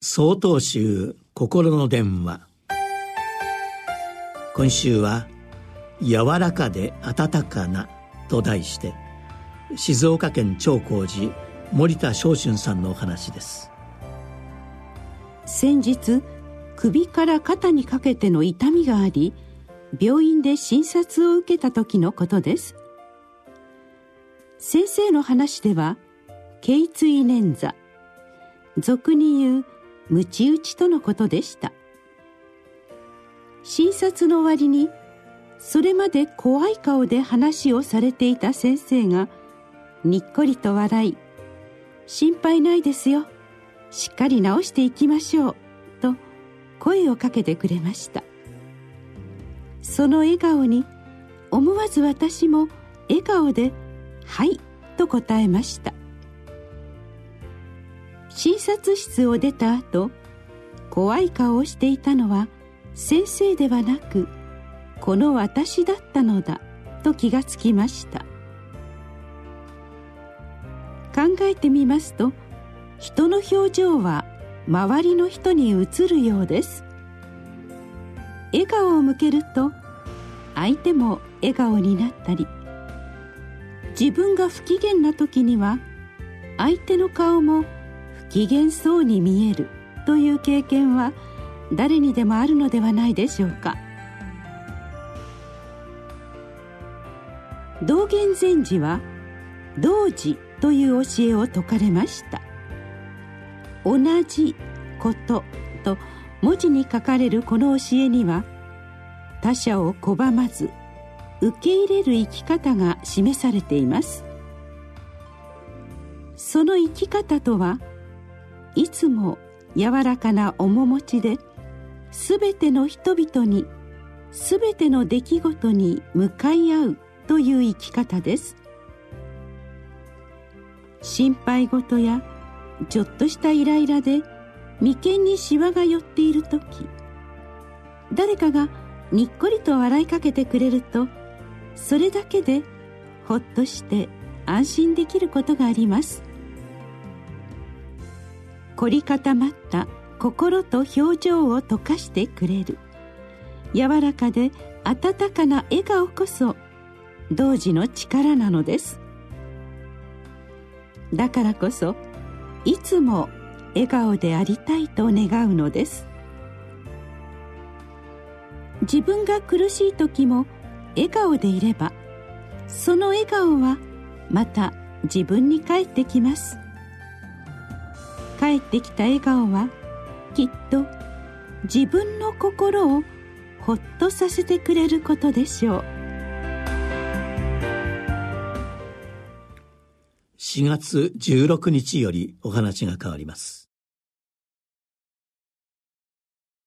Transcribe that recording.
総統集心の電話。今週は「柔らかで温かな」と題して静岡県長光寺森田昇春さんのお話です。先日首から肩にかけての痛みがあり病院で診察を受けた時のことです。先生の話では頸椎捻挫俗に言うムチ打ちとのことでした。診察の終わりにそれまで怖い顔で話をされていた先生がにっこりと笑い「心配ないですよ。しっかり治していきましょう」と声をかけてくれました。その笑顔に思わず私も笑顔で「はい」と答えました。察室を出た後怖い顔をしていたのは先生ではなくこの私だったのだと気がつきました。考えてみますと人の表情は周りの人に映るようです。笑顔を向けると相手も笑顔になったり自分が不機嫌な時には相手の顔も機嫌そうに見えるという経験は誰にでもあるのではないでしょうか。道元禅師は道次という教えを説かれました。同じことと文字に書かれるこの教えには他者を拒まず受け入れる生き方が示されています。その生き方とはいつも柔らかな面持ちで全ての人々に全ての出来事に向かい合うという生き方です。心配事やちょっとしたイライラで眉間にシワが寄っている時誰かがにっこりと笑いかけてくれるとそれだけでほっとして安心できることがあります。凝り固まった心と表情を溶かしてくれる。柔らかで温かな笑顔こそ童子の力なのです。だからこそいつも笑顔でありたいと願うのです。自分が苦しい時も笑顔でいればその笑顔はまた自分に返ってきます。帰ってきた笑顔はきっと自分の心をほっとさせてくれることでしょう。4月16日よりお話が変わります。